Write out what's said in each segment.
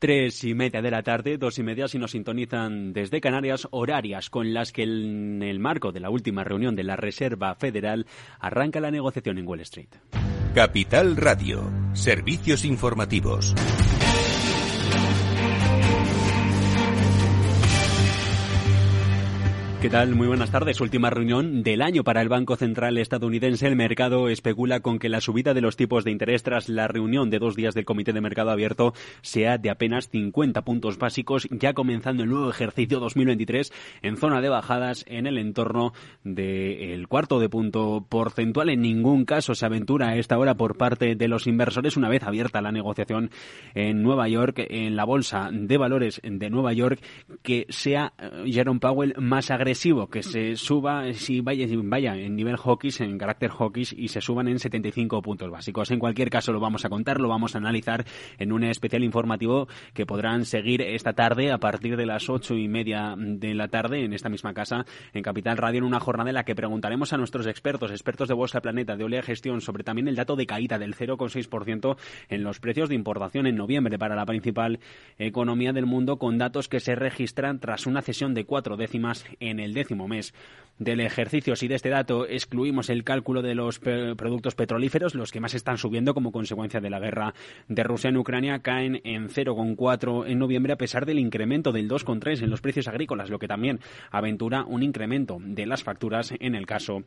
Tres y media de la tarde, dos y media si nos sintonizan desde Canarias, horarias con las que en el marco de la última reunión de la Reserva Federal arranca la negociación en Wall Street. Capital Radio, servicios informativos. ¿Qué tal? Muy buenas tardes. Última reunión del año para el Banco Central estadounidense. El mercado especula con que la subida de los tipos de interés tras la reunión de dos días del Comité de Mercado Abierto sea de apenas 50 puntos básicos, ya comenzando el nuevo ejercicio 2023 en zona de bajadas en el entorno del cuarto de punto porcentual. En ningún caso se aventura a esta hora por parte de los inversores una vez abierta la negociación en Nueva York, en la Bolsa de Valores de Nueva York, que sea eh, Jerome Powell más agresivo que se suba, si vaya, en nivel hockey, en carácter hockey, y se suban en 75 puntos básicos. En cualquier caso, lo vamos a contar, lo vamos a analizar en un especial informativo que podrán seguir esta tarde a partir de las ocho y media de la tarde en esta misma casa, en Capital Radio, en una jornada en la que preguntaremos a nuestros expertos, expertos de Bolsa Planeta, de Olea Gestión, sobre también el dato de caída del 0,6% en los precios de importación en noviembre para la principal economía del mundo, con datos que se registran tras una cesión de cuatro décimas en el décimo mes del ejercicio. Si de este dato excluimos el cálculo de los productos petrolíferos, los que más están subiendo como consecuencia de la guerra de Rusia en Ucrania, caen en 0,4 en noviembre a pesar del incremento del 2,3 en los precios agrícolas, lo que también aventura un incremento de las facturas en el caso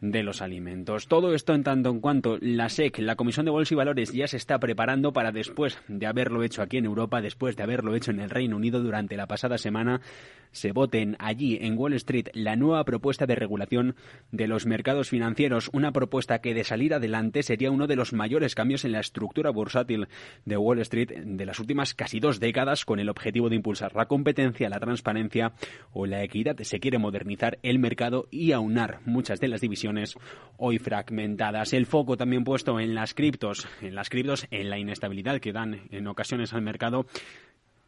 de los alimentos. Todo esto en tanto en cuanto la SEC, la Comisión de Bolsa y Valores, ya se está preparando para después de haberlo hecho aquí en Europa, después de haberlo hecho en el Reino Unido durante la pasada semana, se voten allí en Wall Street la nueva propuesta de regulación de los mercados financieros, una propuesta que de salir adelante sería uno de los mayores cambios en la estructura bursátil de Wall Street de las últimas casi dos décadas con el objetivo de impulsar la competencia, la transparencia o la equidad. Se quiere modernizar el mercado y aunar muchas de las divisiones hoy fragmentadas. El foco también puesto en las criptos, en las criptos, en la inestabilidad que dan en ocasiones al mercado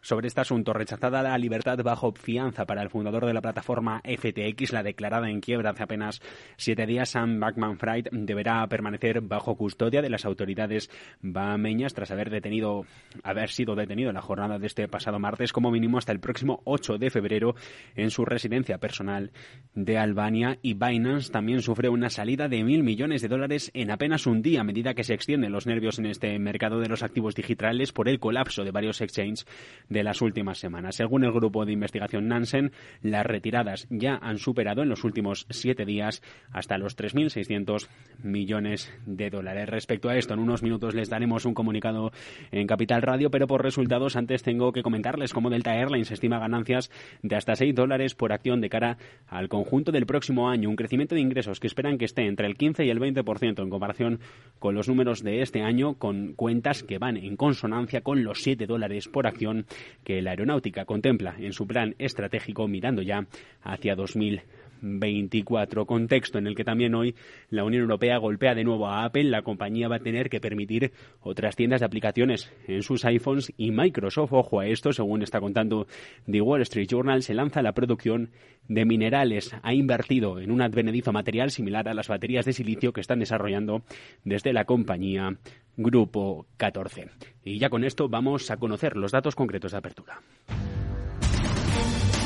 sobre este asunto, rechazada la libertad bajo fianza para el fundador de la plataforma FTX, la declarada en quiebra hace apenas siete días, Sam Backman-Fried deberá permanecer bajo custodia de las autoridades bahameñas tras haber detenido, haber sido detenido en la jornada de este pasado martes, como mínimo hasta el próximo 8 de febrero en su residencia personal de Albania. Y Binance también sufre una salida de mil millones de dólares en apenas un día, a medida que se extienden los nervios en este mercado de los activos digitales por el colapso de varios exchanges de las últimas semanas. Según el grupo de investigación Nansen, las retiradas ya han superado en los últimos siete días hasta los 3.600 millones de dólares. Respecto a esto, en unos minutos les daremos un comunicado en Capital Radio, pero por resultados antes tengo que comentarles cómo Delta Airlines estima ganancias de hasta 6 dólares por acción de cara al conjunto del próximo año, un crecimiento de ingresos que esperan que esté entre el 15 y el 20% en comparación con los números de este año, con cuentas que van en consonancia con los 7 dólares por acción que la aeronáutica contempla en su plan estratégico mirando ya hacia 2024, contexto en el que también hoy la Unión Europea golpea de nuevo a Apple. La compañía va a tener que permitir otras tiendas de aplicaciones en sus iPhones y Microsoft, ojo a esto, según está contando The Wall Street Journal, se lanza la producción de minerales. Ha invertido en un advenedizo material similar a las baterías de silicio que están desarrollando desde la compañía Grupo 14. Y ya con esto vamos a conocer los datos concretos de apertura.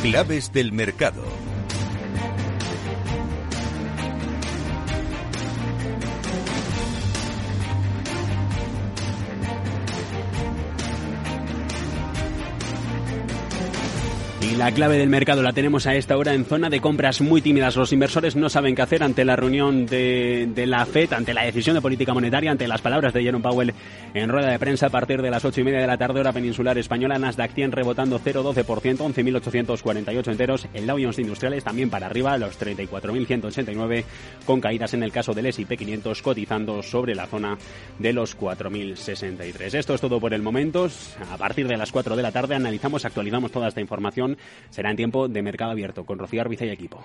Claves del mercado. La clave del mercado la tenemos a esta hora en zona de compras muy tímidas. Los inversores no saben qué hacer ante la reunión de, de la FED, ante la decisión de política monetaria, ante las palabras de Jerome Powell en rueda de prensa a partir de las ocho y media de la tarde, hora peninsular española. Nasdaq 100 rebotando 0,12%, 11.848 enteros. El Dow Jones Industriales también para arriba, los 34.189, con caídas en el caso del S&P 500 cotizando sobre la zona de los 4.063. Esto es todo por el momento. A partir de las 4 de la tarde analizamos, actualizamos toda esta información será en tiempo de mercado abierto con Rocío Arbiza y equipo.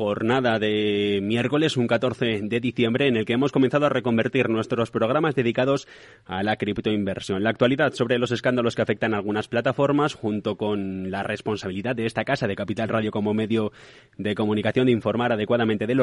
jornada de miércoles, un 14 de diciembre, en el que hemos comenzado a reconvertir nuestros programas dedicados a la criptoinversión. La actualidad sobre los escándalos que afectan a algunas plataformas, junto con la responsabilidad de esta casa de Capital Radio como medio de comunicación de informar adecuadamente de los